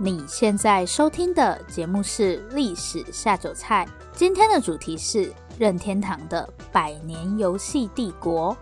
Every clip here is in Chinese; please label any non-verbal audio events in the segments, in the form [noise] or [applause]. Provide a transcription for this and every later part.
你现在收听的节目是《历史下酒菜》，今天的主题是任天堂的百年游戏帝国。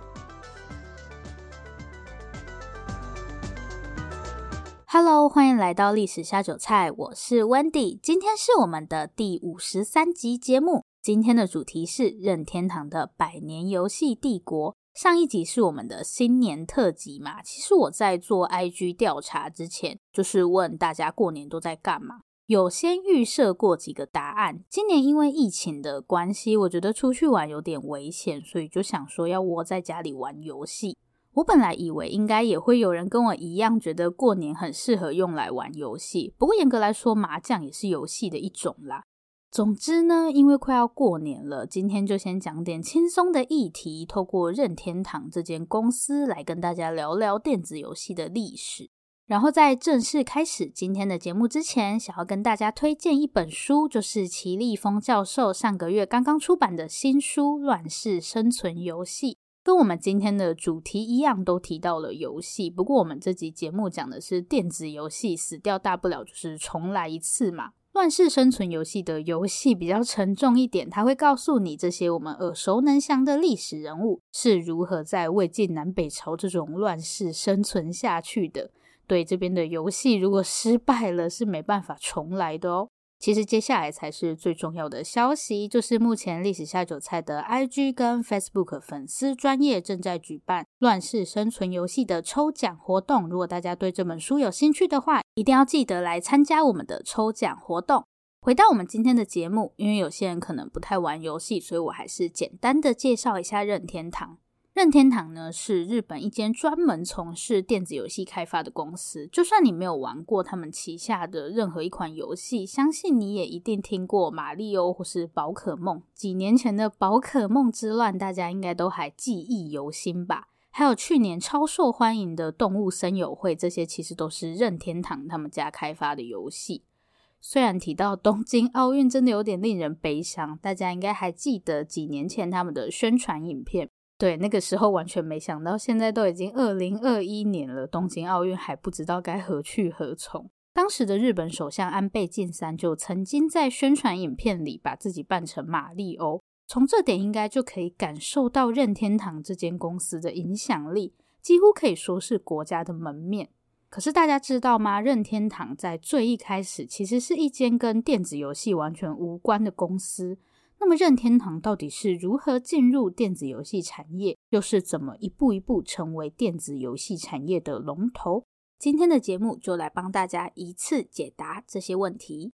Hello，欢迎来到《历史下酒菜》，我是 Wendy，今天是我们的第五十三集节目。今天的主题是任天堂的百年游戏帝国。上一集是我们的新年特辑嘛？其实我在做 IG 调查之前，就是问大家过年都在干嘛，有先预设过几个答案。今年因为疫情的关系，我觉得出去玩有点危险，所以就想说要窝在家里玩游戏。我本来以为应该也会有人跟我一样，觉得过年很适合用来玩游戏。不过严格来说，麻将也是游戏的一种啦。总之呢，因为快要过年了，今天就先讲点轻松的议题，透过任天堂这间公司来跟大家聊聊电子游戏的历史。然后在正式开始今天的节目之前，想要跟大家推荐一本书，就是齐立峰教授上个月刚刚出版的新书《乱世生存游戏》，跟我们今天的主题一样，都提到了游戏。不过我们这集节目讲的是电子游戏，死掉大不了就是重来一次嘛。乱世生存游戏的游戏比较沉重一点，它会告诉你这些我们耳熟能详的历史人物是如何在魏晋南北朝这种乱世生存下去的。对，这边的游戏如果失败了，是没办法重来的哦。其实接下来才是最重要的消息，就是目前历史下酒菜的 IG 跟 Facebook 粉丝专业正在举办《乱世生存游戏》的抽奖活动。如果大家对这本书有兴趣的话，一定要记得来参加我们的抽奖活动。回到我们今天的节目，因为有些人可能不太玩游戏，所以我还是简单的介绍一下任天堂。任天堂呢，是日本一间专门从事电子游戏开发的公司。就算你没有玩过他们旗下的任何一款游戏，相信你也一定听过马里欧或是宝可梦。几年前的宝可梦之乱，大家应该都还记忆犹新吧？还有去年超受欢迎的动物森友会，这些其实都是任天堂他们家开发的游戏。虽然提到东京奥运，真的有点令人悲伤，大家应该还记得几年前他们的宣传影片。对，那个时候完全没想到，现在都已经二零二一年了，东京奥运还不知道该何去何从。当时的日本首相安倍晋三就曾经在宣传影片里把自己扮成马里欧，从这点应该就可以感受到任天堂这间公司的影响力，几乎可以说是国家的门面。可是大家知道吗？任天堂在最一开始其实是一间跟电子游戏完全无关的公司。那么任天堂到底是如何进入电子游戏产业，又是怎么一步一步成为电子游戏产业的龙头？今天的节目就来帮大家一次解答这些问题。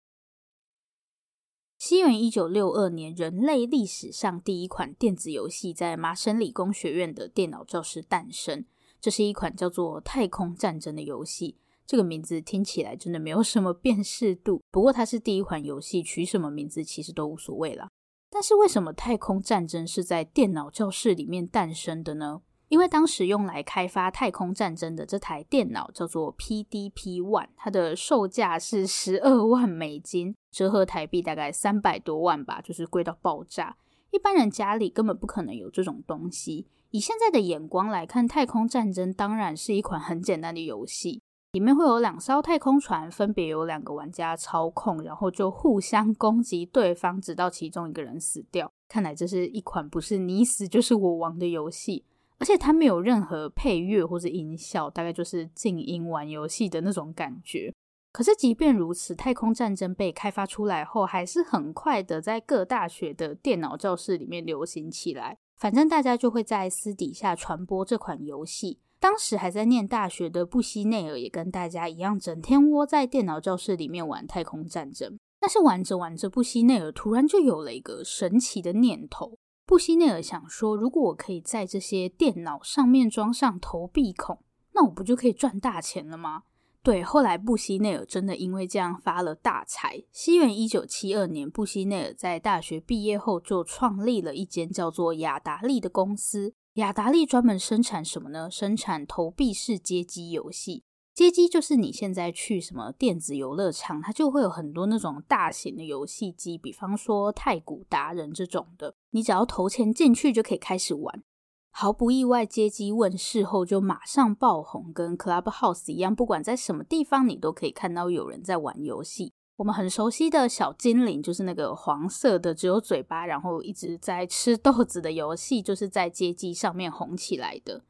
西元一九六二年，人类历史上第一款电子游戏在麻省理工学院的电脑教室诞生。这是一款叫做《太空战争》的游戏。这个名字听起来真的没有什么辨识度，不过它是第一款游戏，取什么名字其实都无所谓了。但是为什么太空战争是在电脑教室里面诞生的呢？因为当时用来开发太空战争的这台电脑叫做 PDP One，它的售价是十二万美金，折合台币大概三百多万吧，就是贵到爆炸。一般人家里根本不可能有这种东西。以现在的眼光来看，太空战争当然是一款很简单的游戏。里面会有两艘太空船，分别由两个玩家操控，然后就互相攻击对方，直到其中一个人死掉。看来这是一款不是你死就是我亡的游戏，而且它没有任何配乐或者音效，大概就是静音玩游戏的那种感觉。可是即便如此，太空战争被开发出来后，还是很快的在各大学的电脑教室里面流行起来。反正大家就会在私底下传播这款游戏。当时还在念大学的布希内尔也跟大家一样，整天窝在电脑教室里面玩太空战争。但是玩着玩着，布希内尔突然就有了一个神奇的念头。布希内尔想说，如果我可以在这些电脑上面装上投币孔，那我不就可以赚大钱了吗？对，后来布希内尔真的因为这样发了大财。西元一九七二年，布希内尔在大学毕业后就创立了一间叫做雅达利的公司。雅达利专门生产什么呢？生产投币式街机游戏。街机就是你现在去什么电子游乐场，它就会有很多那种大型的游戏机，比方说太古达人这种的，你只要投钱进去就可以开始玩。毫不意外，街机问世后就马上爆红，跟 Clubhouse 一样，不管在什么地方，你都可以看到有人在玩游戏。我们很熟悉的小精灵，就是那个黄色的，只有嘴巴，然后一直在吃豆子的游戏，就是在街机上面红起来的。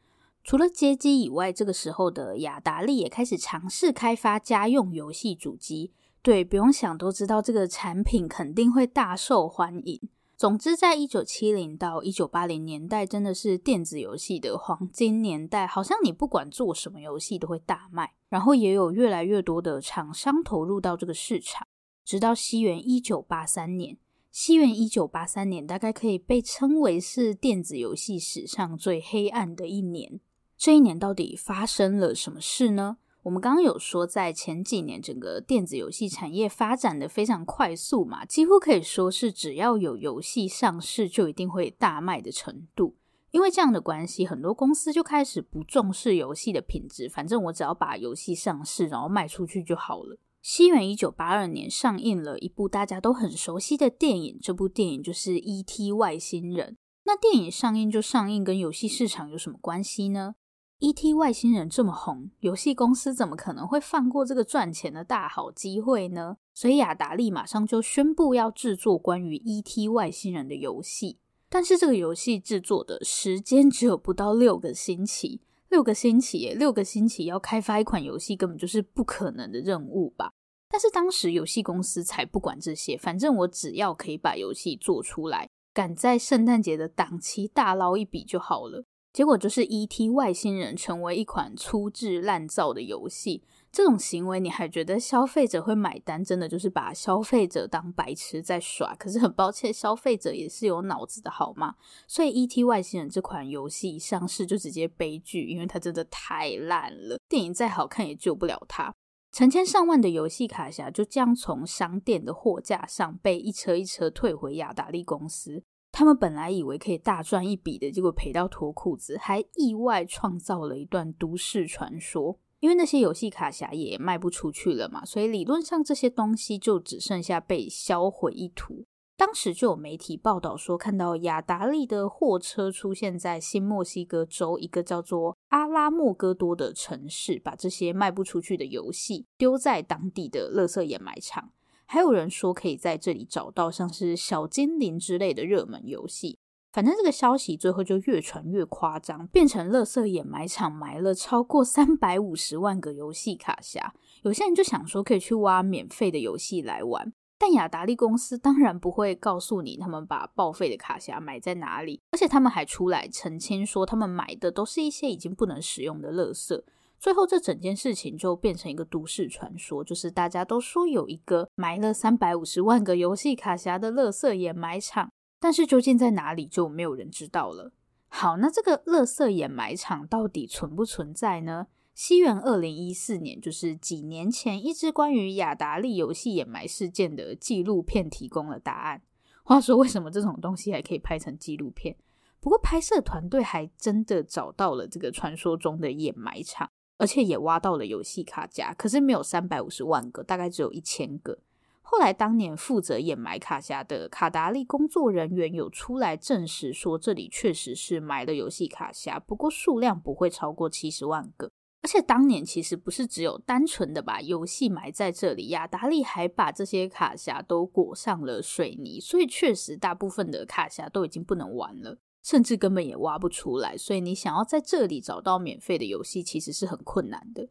除了街机以外，这个时候的雅达利也开始尝试开发家用游戏主机。对，不用想都知道这个产品肯定会大受欢迎。总之，在一九七零到一九八零年代，真的是电子游戏的黄金年代，好像你不管做什么游戏都会大卖，然后也有越来越多的厂商投入到这个市场。直到西元一九八三年，西元一九八三年大概可以被称为是电子游戏史上最黑暗的一年。这一年到底发生了什么事呢？我们刚刚有说，在前几年，整个电子游戏产业发展的非常快速嘛，几乎可以说是只要有游戏上市，就一定会大卖的程度。因为这样的关系，很多公司就开始不重视游戏的品质，反正我只要把游戏上市，然后卖出去就好了。西元一九八二年上映了一部大家都很熟悉的电影，这部电影就是《E.T. 外星人》。那电影上映就上映，跟游戏市场有什么关系呢？E.T. 外星人这么红，游戏公司怎么可能会放过这个赚钱的大好机会呢？所以雅达利马上就宣布要制作关于 E.T. 外星人的游戏。但是这个游戏制作的时间只有不到六个星期，六个星期耶，六个星期要开发一款游戏根本就是不可能的任务吧？但是当时游戏公司才不管这些，反正我只要可以把游戏做出来，赶在圣诞节的档期大捞一笔就好了。结果就是《E.T. 外星人》成为一款粗制滥造的游戏。这种行为你还觉得消费者会买单？真的就是把消费者当白痴在耍。可是很抱歉，消费者也是有脑子的好吗？所以《E.T. 外星人》这款游戏一上市就直接悲剧，因为它真的太烂了。电影再好看也救不了它。成千上万的游戏卡匣就这样从商店的货架上被一车一车退回雅达利公司。他们本来以为可以大赚一笔的，结果赔到脱裤子，还意外创造了一段都市传说。因为那些游戏卡匣也卖不出去了嘛，所以理论上这些东西就只剩下被销毁一途。当时就有媒体报道说，看到雅达利的货车出现在新墨西哥州一个叫做阿拉莫戈多的城市，把这些卖不出去的游戏丢在当地的垃圾掩埋场。还有人说可以在这里找到像是小精灵之类的热门游戏，反正这个消息最后就越传越夸张，变成垃圾掩埋场埋了超过三百五十万个游戏卡匣。有些人就想说可以去挖免费的游戏来玩，但雅达利公司当然不会告诉你他们把报废的卡匣埋在哪里，而且他们还出来澄清说他们买的都是一些已经不能使用的垃圾。最后，这整件事情就变成一个都市传说，就是大家都说有一个埋了三百五十万个游戏卡匣的垃圾掩埋场，但是究竟在哪里，就没有人知道了。好，那这个垃圾掩埋场到底存不存在呢？西元二零一四年，就是几年前，一支关于雅达利游戏掩埋事件的纪录片提供了答案。话说，为什么这种东西还可以拍成纪录片？不过，拍摄团队还真的找到了这个传说中的掩埋场。而且也挖到了游戏卡匣，可是没有三百五十万个，大概只有一千个。后来，当年负责掩埋卡匣的卡达利工作人员有出来证实说，这里确实是埋了游戏卡匣，不过数量不会超过七十万个。而且当年其实不是只有单纯的把游戏埋在这里，雅达利还把这些卡匣都裹上了水泥，所以确实大部分的卡匣都已经不能玩了。甚至根本也挖不出来，所以你想要在这里找到免费的游戏，其实是很困难的。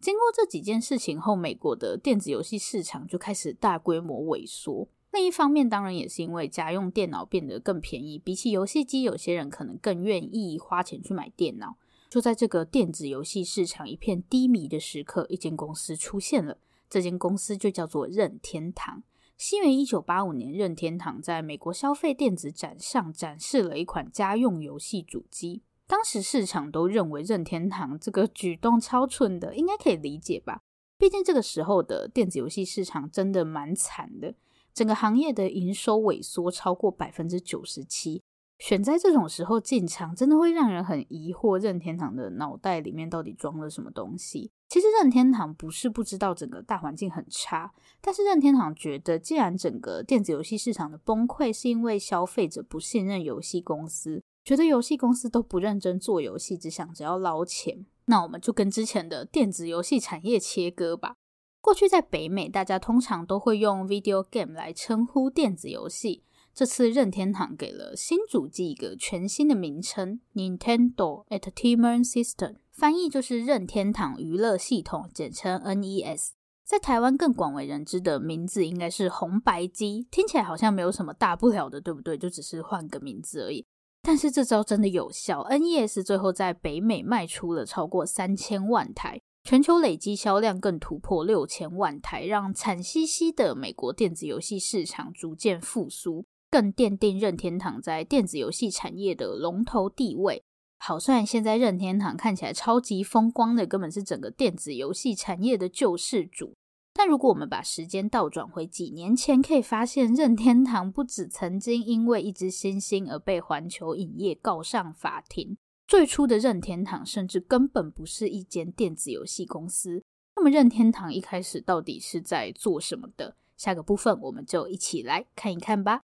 经过这几件事情后，美国的电子游戏市场就开始大规模萎缩。另一方面，当然也是因为家用电脑变得更便宜，比起游戏机，有些人可能更愿意花钱去买电脑。就在这个电子游戏市场一片低迷的时刻，一间公司出现了，这间公司就叫做任天堂。西元一九八五年，任天堂在美国消费电子展上展示了一款家用游戏主机。当时市场都认为任天堂这个举动超蠢的，应该可以理解吧？毕竟这个时候的电子游戏市场真的蛮惨的，整个行业的营收萎缩超过百分之九十七。选在这种时候进场，真的会让人很疑惑，任天堂的脑袋里面到底装了什么东西？其实任天堂不是不知道整个大环境很差，但是任天堂觉得，既然整个电子游戏市场的崩溃是因为消费者不信任游戏公司，觉得游戏公司都不认真做游戏，只想着要捞钱。那我们就跟之前的电子游戏产业切割吧。过去在北美，大家通常都会用 video game 来称呼电子游戏。这次任天堂给了新主机一个全新的名称，Nintendo Entertainment System，翻译就是任天堂娱乐系统，简称 NES。在台湾更广为人知的名字应该是红白机，听起来好像没有什么大不了的，对不对？就只是换个名字而已。但是这招真的有效，NES 最后在北美卖出了超过三千万台。全球累计销量更突破六千万台，让惨兮兮的美国电子游戏市场逐渐复苏，更奠定任天堂在电子游戏产业的龙头地位。好，虽然现在任天堂看起来超级风光的，根本是整个电子游戏产业的救世主，但如果我们把时间倒转回几年前，可以发现任天堂不止曾经因为一只猩猩而被环球影业告上法庭。最初的任天堂甚至根本不是一间电子游戏公司。那么任天堂一开始到底是在做什么的？下个部分我们就一起来看一看吧。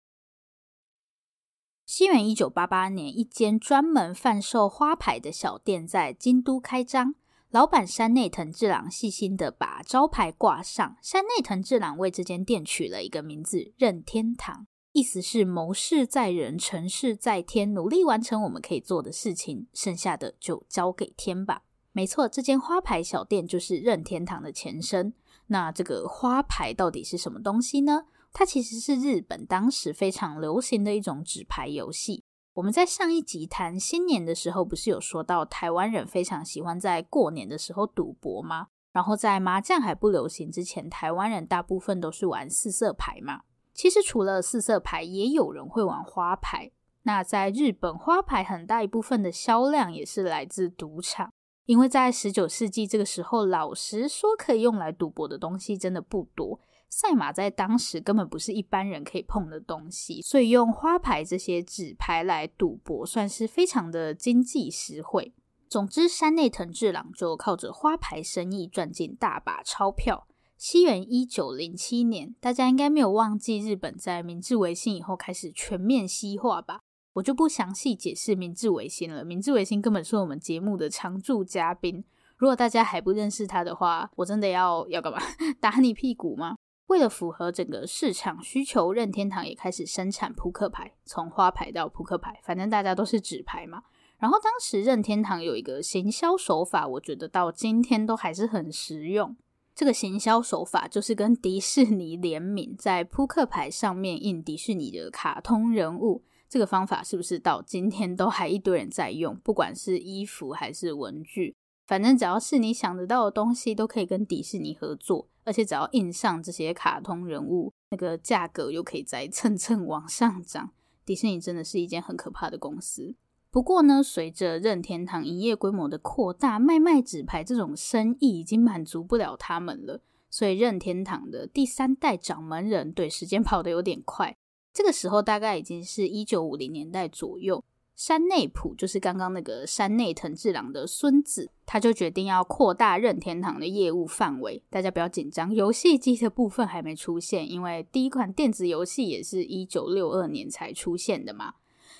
西元一九八八年，一间专门贩售花牌的小店在京都开张。老板山内藤治郎细心地把招牌挂上，山内藤治郎为这间店取了一个名字——任天堂。意思是谋事在人，成事在天，努力完成我们可以做的事情，剩下的就交给天吧。没错，这间花牌小店就是任天堂的前身。那这个花牌到底是什么东西呢？它其实是日本当时非常流行的一种纸牌游戏。我们在上一集谈新年的时候，不是有说到台湾人非常喜欢在过年的时候赌博吗？然后在麻将还不流行之前，台湾人大部分都是玩四色牌嘛。其实除了四色牌，也有人会玩花牌。那在日本，花牌很大一部分的销量也是来自赌场，因为在十九世纪这个时候，老实说可以用来赌博的东西真的不多。赛马在当时根本不是一般人可以碰的东西，所以用花牌这些纸牌来赌博，算是非常的经济实惠。总之，山内藤治郎就靠着花牌生意赚进大把钞票。西元一九零七年，大家应该没有忘记日本在明治维新以后开始全面西化吧？我就不详细解释明治维新了。明治维新根本是我们节目的常驻嘉宾，如果大家还不认识他的话，我真的要要干嘛？[laughs] 打你屁股吗？为了符合整个市场需求，任天堂也开始生产扑克牌，从花牌到扑克牌，反正大家都是纸牌嘛。然后当时任天堂有一个行销手法，我觉得到今天都还是很实用。这个行销手法就是跟迪士尼联名，在扑克牌上面印迪士尼的卡通人物。这个方法是不是到今天都还一堆人在用？不管是衣服还是文具，反正只要是你想得到的东西，都可以跟迪士尼合作。而且只要印上这些卡通人物，那个价格又可以再蹭蹭往上涨。迪士尼真的是一间很可怕的公司。不过呢，随着任天堂营业规模的扩大，卖卖纸牌这种生意已经满足不了他们了。所以任天堂的第三代掌门人，对，时间跑得有点快，这个时候大概已经是一九五零年代左右。山内溥就是刚刚那个山内藤治郎的孙子，他就决定要扩大任天堂的业务范围。大家不要紧张，游戏机的部分还没出现，因为第一款电子游戏也是一九六二年才出现的嘛。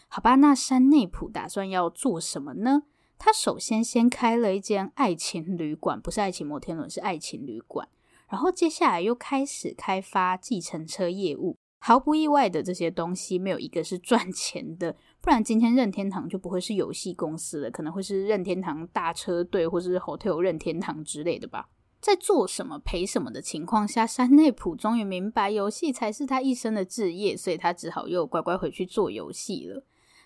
好吧，那山内溥打算要做什么呢？他首先先开了一间爱情旅馆，不是爱情摩天轮，是爱情旅馆。然后接下来又开始开发计程车业务。毫不意外的，这些东西没有一个是赚钱的，不然今天任天堂就不会是游戏公司了，可能会是任天堂大车队或是 Hotel 任天堂之类的吧。在做什么赔什么的情况下，山内溥终于明白游戏才是他一生的志业，所以他只好又乖乖回去做游戏了。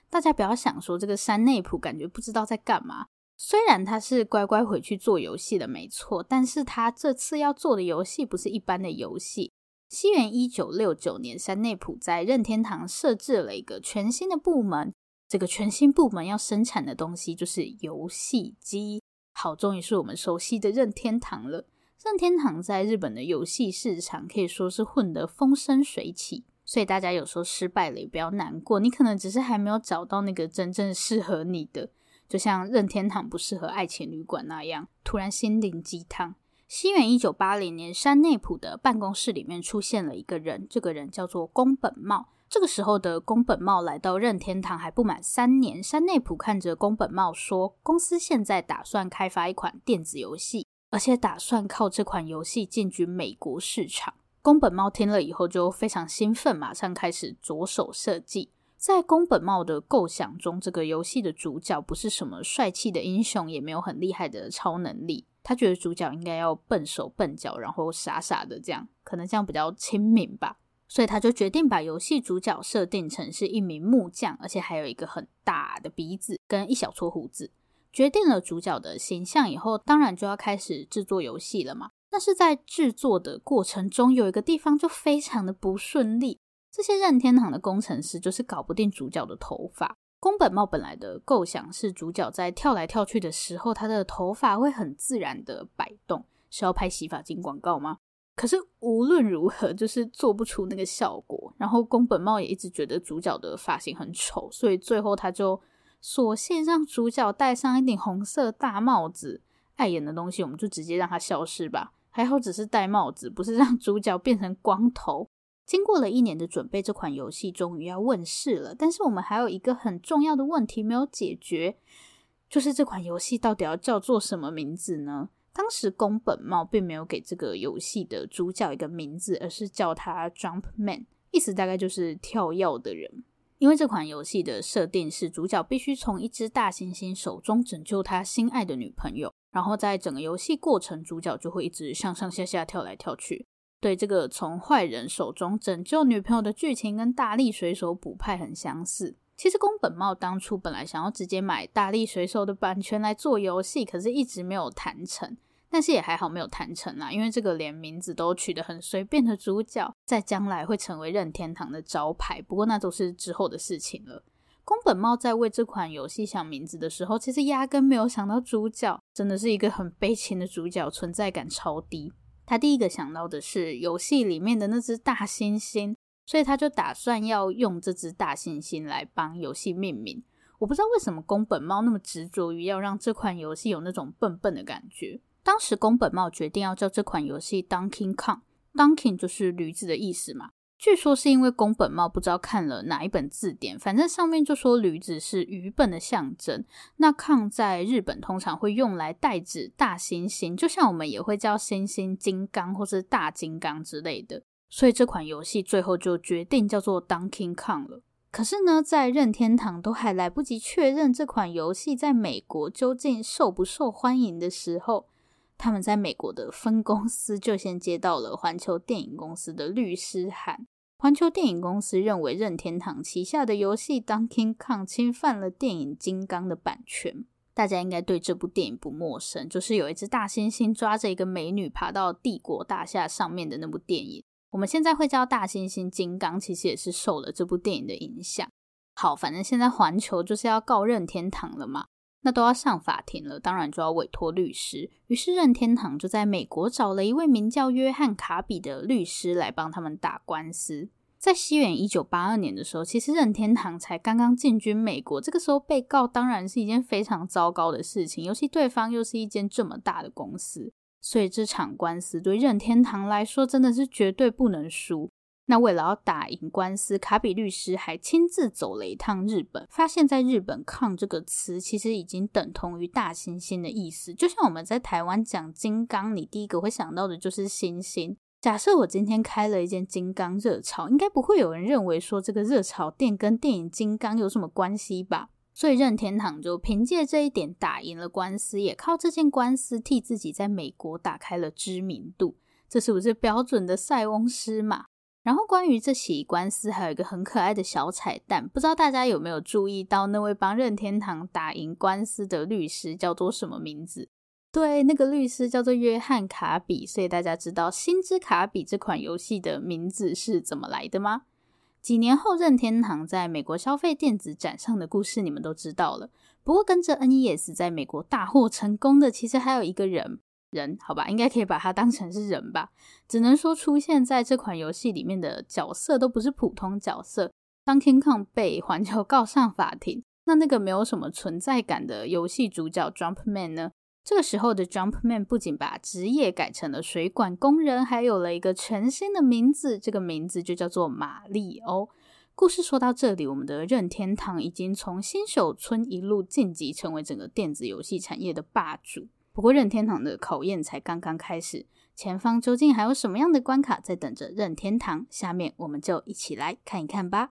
大家不要想说这个山内溥感觉不知道在干嘛。虽然他是乖乖回去做游戏的没错，但是他这次要做的游戏不是一般的游戏。西元一九六九年，山内溥在任天堂设置了一个全新的部门。这个全新部门要生产的东西就是游戏机。好，终于是我们熟悉的任天堂了。任天堂在日本的游戏市场可以说是混得风生水起。所以大家有时候失败了也不要难过，你可能只是还没有找到那个真正适合你的，就像任天堂不适合爱情旅馆那样，突然心灵鸡汤。西元一九八零年，山内溥的办公室里面出现了一个人，这个人叫做宫本茂。这个时候的宫本茂来到任天堂还不满三年，山内溥看着宫本茂说：“公司现在打算开发一款电子游戏，而且打算靠这款游戏进军美国市场。”宫本茂听了以后就非常兴奋，马上开始着手设计。在宫本茂的构想中，这个游戏的主角不是什么帅气的英雄，也没有很厉害的超能力。他觉得主角应该要笨手笨脚，然后傻傻的这样，可能这样比较亲民吧。所以他就决定把游戏主角设定成是一名木匠，而且还有一个很大的鼻子跟一小撮胡子。决定了主角的形象以后，当然就要开始制作游戏了嘛。但是在制作的过程中，有一个地方就非常的不顺利。这些任天堂的工程师就是搞不定主角的头发。宫本茂本来的构想是，主角在跳来跳去的时候，他的头发会很自然的摆动，是要拍洗发精广告吗？可是无论如何，就是做不出那个效果。然后宫本茂也一直觉得主角的发型很丑，所以最后他就索性让主角戴上一顶红色大帽子。碍眼的东西，我们就直接让它消失吧。还好只是戴帽子，不是让主角变成光头。经过了一年的准备，这款游戏终于要问世了。但是我们还有一个很重要的问题没有解决，就是这款游戏到底要叫做什么名字呢？当时宫本茂并没有给这个游戏的主角一个名字，而是叫他 Jumpman，意思大概就是跳跃的人。因为这款游戏的设定是主角必须从一只大猩猩手中拯救他心爱的女朋友。然后在整个游戏过程，主角就会一直上上下下跳来跳去。对，这个从坏人手中拯救女朋友的剧情跟大力水手补派很相似。其实宫本茂当初本来想要直接买大力水手的版权来做游戏，可是一直没有谈成。但是也还好没有谈成啦，因为这个连名字都取得很随便的主角，在将来会成为任天堂的招牌。不过那都是之后的事情了。宫本茂在为这款游戏想名字的时候，其实压根没有想到主角，真的是一个很悲情的主角，存在感超低。他第一个想到的是游戏里面的那只大猩猩，所以他就打算要用这只大猩猩来帮游戏命名。我不知道为什么宫本茂那么执着于要让这款游戏有那种笨笨的感觉。当时宫本茂决定要叫这款游戏 Donkey Kong，Donkey 就是驴子的意思嘛。据说是因为宫本茂不知道看了哪一本字典，反正上面就说驴子是愚笨的象征。那抗在日本通常会用来代指大猩猩，就像我们也会叫猩猩金刚或是大金刚之类的。所以这款游戏最后就决定叫做 Donkey Kong 了。可是呢，在任天堂都还来不及确认这款游戏在美国究竟受不受欢迎的时候，他们在美国的分公司就先接到了环球电影公司的律师函。环球电影公司认为任天堂旗下的游戏《Donkey Kong》侵犯了电影《金刚》的版权。大家应该对这部电影不陌生，就是有一只大猩猩抓着一个美女爬到帝国大厦上面的那部电影。我们现在会叫大猩猩金刚，其实也是受了这部电影的影响。好，反正现在环球就是要告任天堂了嘛，那都要上法庭了，当然就要委托律师。于是任天堂就在美国找了一位名叫约翰卡比的律师来帮他们打官司。在西元一九八二年的时候，其实任天堂才刚刚进军美国，这个时候被告当然是一件非常糟糕的事情，尤其对方又是一间这么大的公司，所以这场官司对任天堂来说真的是绝对不能输。那为了要打赢官司，卡比律师还亲自走了一趟日本，发现在日本抗这个词其实已经等同于大猩猩的意思，就像我们在台湾讲金刚，你第一个会想到的就是猩猩。假设我今天开了一间金刚热炒，应该不会有人认为说这个热炒店跟电影《金刚》有什么关系吧？所以任天堂就凭借这一点打赢了官司，也靠这件官司替自己在美国打开了知名度。这是不是标准的塞翁失马？然后关于这起官司，还有一个很可爱的小彩蛋，不知道大家有没有注意到那位帮任天堂打赢官司的律师叫做什么名字？对，那个律师叫做约翰卡比，所以大家知道《星之卡比》这款游戏的名字是怎么来的吗？几年后，任天堂在美国消费电子展上的故事你们都知道了。不过，跟着 NES 在美国大获成功的，其实还有一个人，人好吧，应该可以把它当成是人吧。只能说出现在这款游戏里面的角色都不是普通角色。当 King Kong 被环球告上法庭，那那个没有什么存在感的游戏主角 Jumpman 呢？这个时候的 Jumpman 不仅把职业改成了水管工人，还有了一个全新的名字，这个名字就叫做马里欧。故事说到这里，我们的任天堂已经从新手村一路晋级，成为整个电子游戏产业的霸主。不过，任天堂的考验才刚刚开始，前方究竟还有什么样的关卡在等着任天堂？下面我们就一起来看一看吧。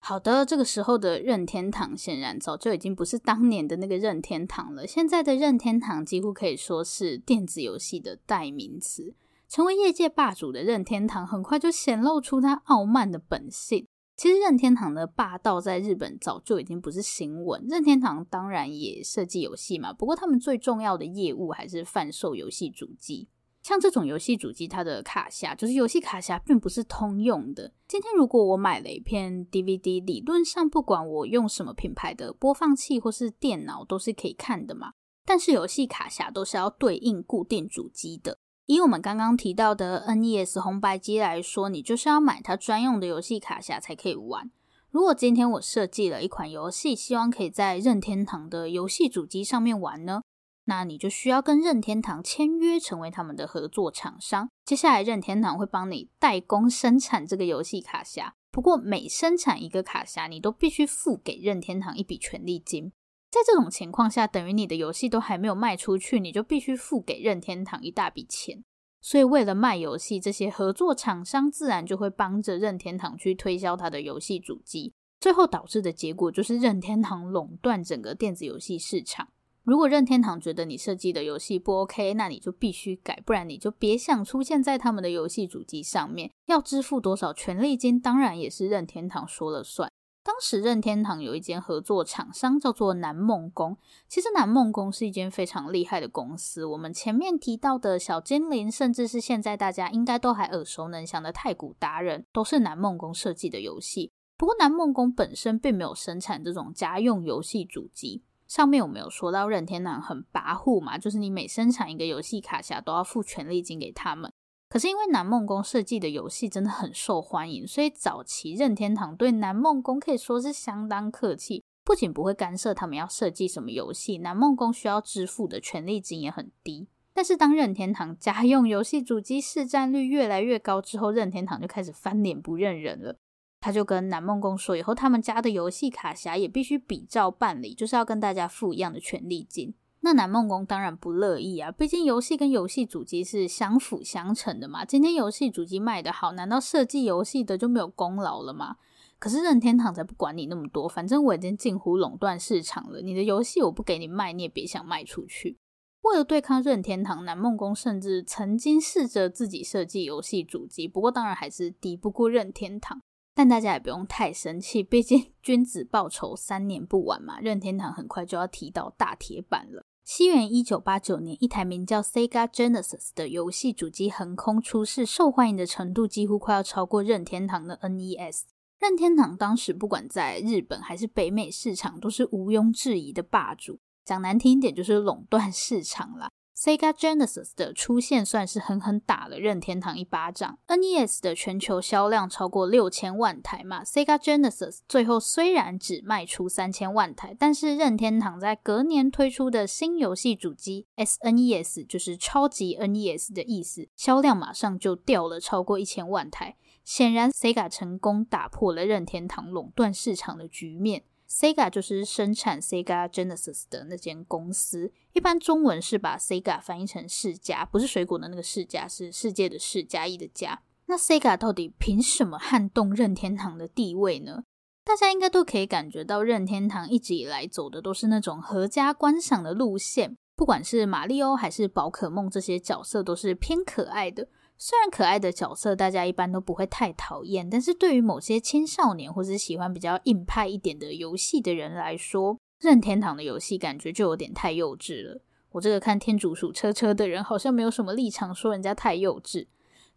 好的，这个时候的任天堂显然早就已经不是当年的那个任天堂了。现在的任天堂几乎可以说是电子游戏的代名词。成为业界霸主的任天堂，很快就显露出他傲慢的本性。其实，任天堂的霸道在日本早就已经不是新闻。任天堂当然也设计游戏嘛，不过他们最重要的业务还是贩售游戏主机。像这种游戏主机，它的卡匣就是游戏卡匣，并不是通用的。今天如果我买了一片 DVD，理论上不管我用什么品牌的播放器或是电脑，都是可以看的嘛。但是游戏卡匣都是要对应固定主机的。以我们刚刚提到的 NES 红白机来说，你就是要买它专用的游戏卡匣才可以玩。如果今天我设计了一款游戏，希望可以在任天堂的游戏主机上面玩呢，那你就需要跟任天堂签约，成为他们的合作厂商。接下来，任天堂会帮你代工生产这个游戏卡匣。不过，每生产一个卡匣，你都必须付给任天堂一笔权利金。在这种情况下，等于你的游戏都还没有卖出去，你就必须付给任天堂一大笔钱。所以，为了卖游戏，这些合作厂商自然就会帮着任天堂去推销他的游戏主机。最后导致的结果就是任天堂垄断整个电子游戏市场。如果任天堂觉得你设计的游戏不 OK，那你就必须改，不然你就别想出现在他们的游戏主机上面。要支付多少权利金，当然也是任天堂说了算。当时任天堂有一间合作厂商叫做南梦宫，其实南梦宫是一间非常厉害的公司。我们前面提到的小精灵，甚至是现在大家应该都还耳熟能详的太古达人，都是南梦宫设计的游戏。不过南梦宫本身并没有生产这种家用游戏主机。上面我们有说到任天堂很跋扈嘛，就是你每生产一个游戏卡匣都要付权利金给他们。可是因为南梦宫设计的游戏真的很受欢迎，所以早期任天堂对南梦宫可以说是相当客气，不仅不会干涉他们要设计什么游戏，南梦宫需要支付的权利金也很低。但是当任天堂家用游戏主机市占率越来越高之后，任天堂就开始翻脸不认人了。他就跟南梦宫说，以后他们家的游戏卡匣也必须比照办理，就是要跟大家付一样的权利金。那南梦宫当然不乐意啊，毕竟游戏跟游戏主机是相辅相成的嘛。今天游戏主机卖得好，难道设计游戏的就没有功劳了吗？可是任天堂才不管你那么多，反正我已经近乎垄断市场了。你的游戏我不给你卖，你也别想卖出去。为了对抗任天堂，南梦宫甚至曾经试着自己设计游戏主机，不过当然还是敌不过任天堂。但大家也不用太生气，毕竟 [laughs] 君子报仇三年不晚嘛。任天堂很快就要提到大铁板了。西元一九八九年，一台名叫 Sega Genesis 的游戏主机横空出世，受欢迎的程度几乎快要超过任天堂的 NES。任天堂当时不管在日本还是北美市场，都是毋庸置疑的霸主。讲难听一点，就是垄断市场啦。Sega Genesis 的出现算是狠狠打了任天堂一巴掌。NES 的全球销量超过六千万台嘛，Sega Genesis 最后虽然只卖出三千万台，但是任天堂在隔年推出的新游戏主机 SNES，就是超级 NES 的意思，销量马上就掉了超过一千万台。显然，Sega 成功打破了任天堂垄断市场的局面。Sega 就是生产 Sega Genesis 的那间公司，一般中文是把 Sega 翻译成世嘉，不是水果的那个世嘉，是世界的世，嘉一的嘉。那 Sega 到底凭什么撼动任天堂的地位呢？大家应该都可以感觉到，任天堂一直以来走的都是那种合家观赏的路线，不管是马里欧还是宝可梦，这些角色都是偏可爱的。虽然可爱的角色大家一般都不会太讨厌，但是对于某些青少年或是喜欢比较硬派一点的游戏的人来说，任天堂的游戏感觉就有点太幼稚了。我这个看天竺鼠车车的人好像没有什么立场说人家太幼稚。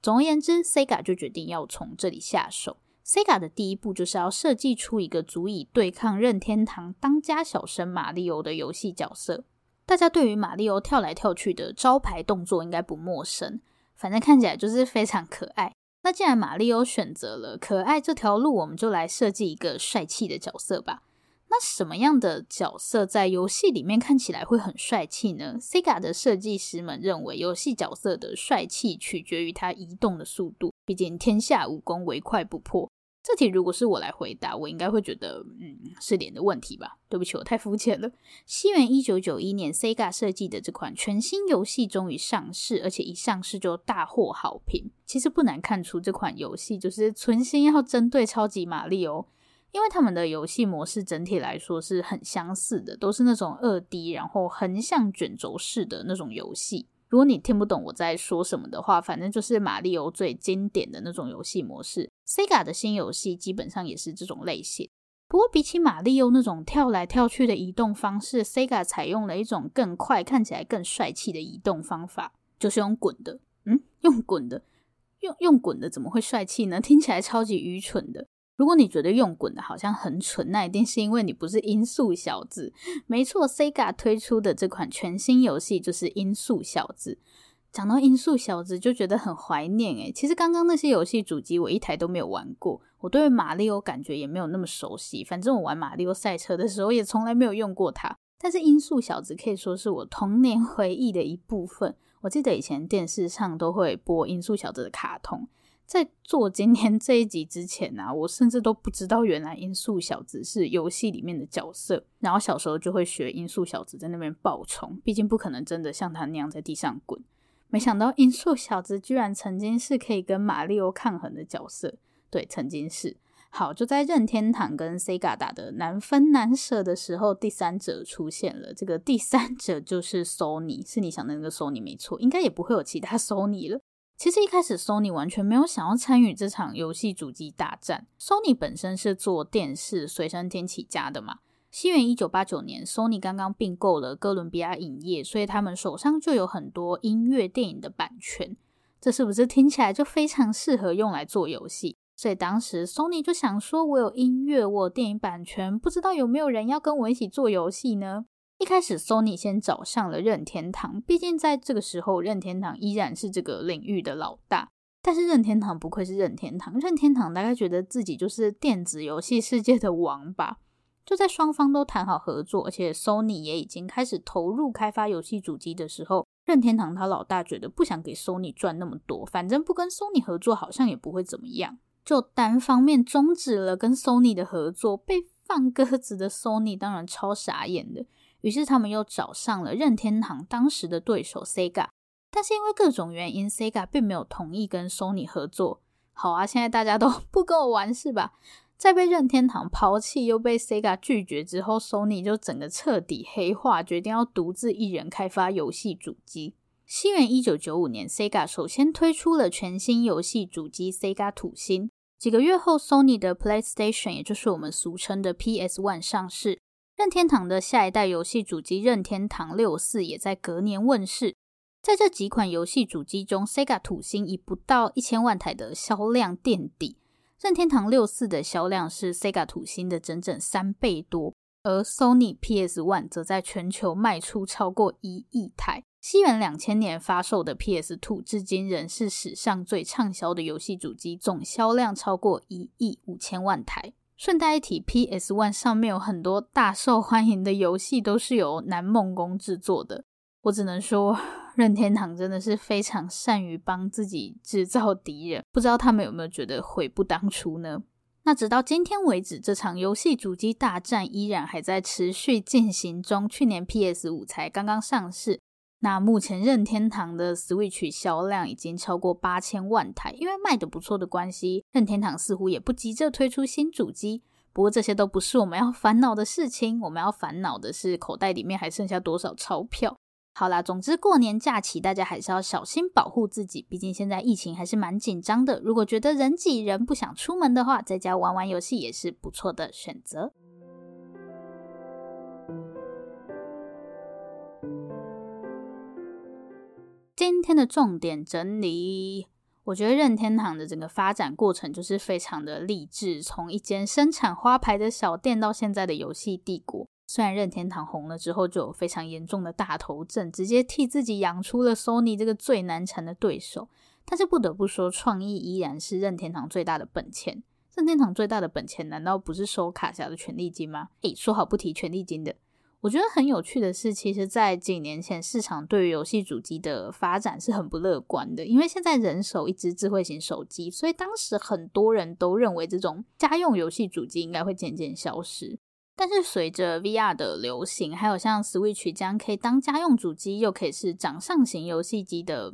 总而言之，Sega 就决定要从这里下手。Sega 的第一步就是要设计出一个足以对抗任天堂当家小生马里欧的游戏角色。大家对于马里欧跳来跳去的招牌动作应该不陌生。反正看起来就是非常可爱。那既然玛丽欧选择了可爱这条路，我们就来设计一个帅气的角色吧。那什么样的角色在游戏里面看起来会很帅气呢？Sega 的设计师们认为，游戏角色的帅气取决于它移动的速度。毕竟天下武功唯快不破。这题如果是我来回答，我应该会觉得，嗯，是脸的问题吧？对不起，我太肤浅了。西元一九九一年，Sega 设计的这款全新游戏终于上市，而且一上市就大获好评。其实不难看出，这款游戏就是存心要针对超级玛丽哦，因为他们的游戏模式整体来说是很相似的，都是那种二 D，然后横向卷轴式的那种游戏。如果你听不懂我在说什么的话，反正就是马里欧最经典的那种游戏模式。Sega 的新游戏基本上也是这种类型。不过比起马里欧那种跳来跳去的移动方式，Sega 采用了一种更快、看起来更帅气的移动方法，就是用滚的。嗯，用滚的，用用滚的怎么会帅气呢？听起来超级愚蠢的。如果你觉得用滚的好像很蠢，那一定是因为你不是音速小子。没错，Sega 推出的这款全新游戏就是音速小子。讲到音速小子，就觉得很怀念诶。其实刚刚那些游戏主机我一台都没有玩过，我对马里奥感觉也没有那么熟悉。反正我玩马里奥赛车的时候也从来没有用过它。但是音速小子可以说是我童年回忆的一部分。我记得以前电视上都会播音速小子的卡通。在做今天这一集之前啊，我甚至都不知道原来音速小子是游戏里面的角色。然后小时候就会学音速小子在那边爆冲，毕竟不可能真的像他那样在地上滚。没想到音速小子居然曾经是可以跟马里奥抗衡的角色。对，曾经是。好，就在任天堂跟 Sega 打得难分难舍的时候，第三者出现了。这个第三者就是 Sony，是你想的那个 Sony 没错，应该也不会有其他 Sony 了。其实一开始，Sony 完全没有想要参与这场游戏主机大战。Sony 本身是做电视随身听起家的嘛。西元一九八九年，Sony 刚刚并购了哥伦比亚影业，所以他们手上就有很多音乐电影的版权。这是不是听起来就非常适合用来做游戏？所以当时 Sony 就想说：“我有音乐，我有电影版权，不知道有没有人要跟我一起做游戏呢？”一开始，Sony 先找上了任天堂，毕竟在这个时候，任天堂依然是这个领域的老大。但是任天堂不愧是任天堂，任天堂大概觉得自己就是电子游戏世界的王吧。就在双方都谈好合作，而且 Sony 也已经开始投入开发游戏主机的时候，任天堂他老大觉得不想给 Sony 赚那么多，反正不跟 Sony 合作好像也不会怎么样，就单方面终止了跟 Sony 的合作。被放鸽子的 Sony 当然超傻眼的。于是他们又找上了任天堂当时的对手 Sega，但是因为各种原因，Sega 并没有同意跟 Sony 合作。好啊，现在大家都 [laughs] 不跟我玩是吧？在被任天堂抛弃又被 Sega 拒绝之后，Sony 就整个彻底黑化，决定要独自一人开发游戏主机。西元一九九五年，Sega 首先推出了全新游戏主机 Sega 土星。几个月后，Sony 的 PlayStation，也就是我们俗称的 PS One 上市。任天堂的下一代游戏主机任天堂六四也在隔年问世。在这几款游戏主机中，Sega 土星以不到一千万台的销量垫底，任天堂六四的销量是 Sega 土星的整整三倍多。而 Sony PS One 则在全球卖出超过一亿台。西元两千年发售的 PS Two 至今仍是史上最畅销的游戏主机，总销量超过一亿五千万台。顺带一提，PS One 上面有很多大受欢迎的游戏都是由南梦宫制作的。我只能说，任天堂真的是非常善于帮自己制造敌人。不知道他们有没有觉得悔不当初呢？那直到今天为止，这场游戏主机大战依然还在持续进行中。去年 PS 五才刚刚上市。那目前任天堂的 Switch 销量已经超过八千万台，因为卖得不错的关系，任天堂似乎也不急着推出新主机。不过这些都不是我们要烦恼的事情，我们要烦恼的是口袋里面还剩下多少钞票。好啦，总之过年假期大家还是要小心保护自己，毕竟现在疫情还是蛮紧张的。如果觉得人挤人不想出门的话，在家玩玩游戏也是不错的选择。今天的重点整理，我觉得任天堂的整个发展过程就是非常的励志，从一间生产花牌的小店到现在的游戏帝国。虽然任天堂红了之后就有非常严重的大头症，直接替自己养出了 Sony 这个最难缠的对手，但是不得不说，创意依然是任天堂最大的本钱。任天堂最大的本钱难道不是收卡侠的权利金吗？诶，说好不提权利金的。我觉得很有趣的是，其实，在几年前，市场对于游戏主机的发展是很不乐观的，因为现在人手一支智慧型手机，所以当时很多人都认为这种家用游戏主机应该会渐渐消失。但是随着 VR 的流行，还有像 Switch 这样可以当家用主机，又可以是掌上型游戏机的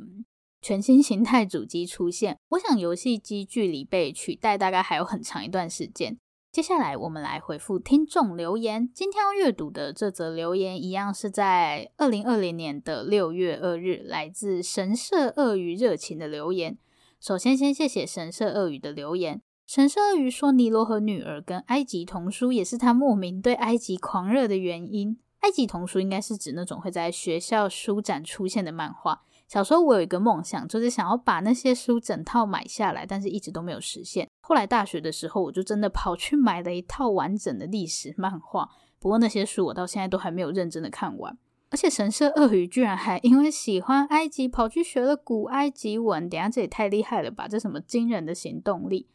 全新形态主机出现，我想游戏机距离被取代大概还有很长一段时间。接下来，我们来回复听众留言。今天要阅读的这则留言，一样是在二零二零年的六月二日，来自神社鳄鱼热情的留言。首先，先谢谢神社鳄鱼的留言。神社鳄鱼说，尼罗河女儿跟埃及童书也是他莫名对埃及狂热的原因。埃及童书应该是指那种会在学校书展出现的漫画。小时候我有一个梦想，就是想要把那些书整套买下来，但是一直都没有实现。后来大学的时候，我就真的跑去买了一套完整的历史漫画。不过那些书我到现在都还没有认真的看完。而且神社鳄鱼居然还因为喜欢埃及，跑去学了古埃及文。等下这也太厉害了吧！这什么惊人的行动力？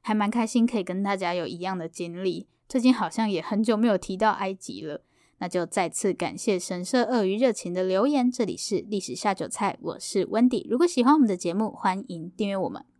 还蛮开心可以跟大家有一样的经历。最近好像也很久没有提到埃及了，那就再次感谢神社鳄鱼热情的留言。这里是历史下酒菜，我是 Wendy。如果喜欢我们的节目，欢迎订阅我们。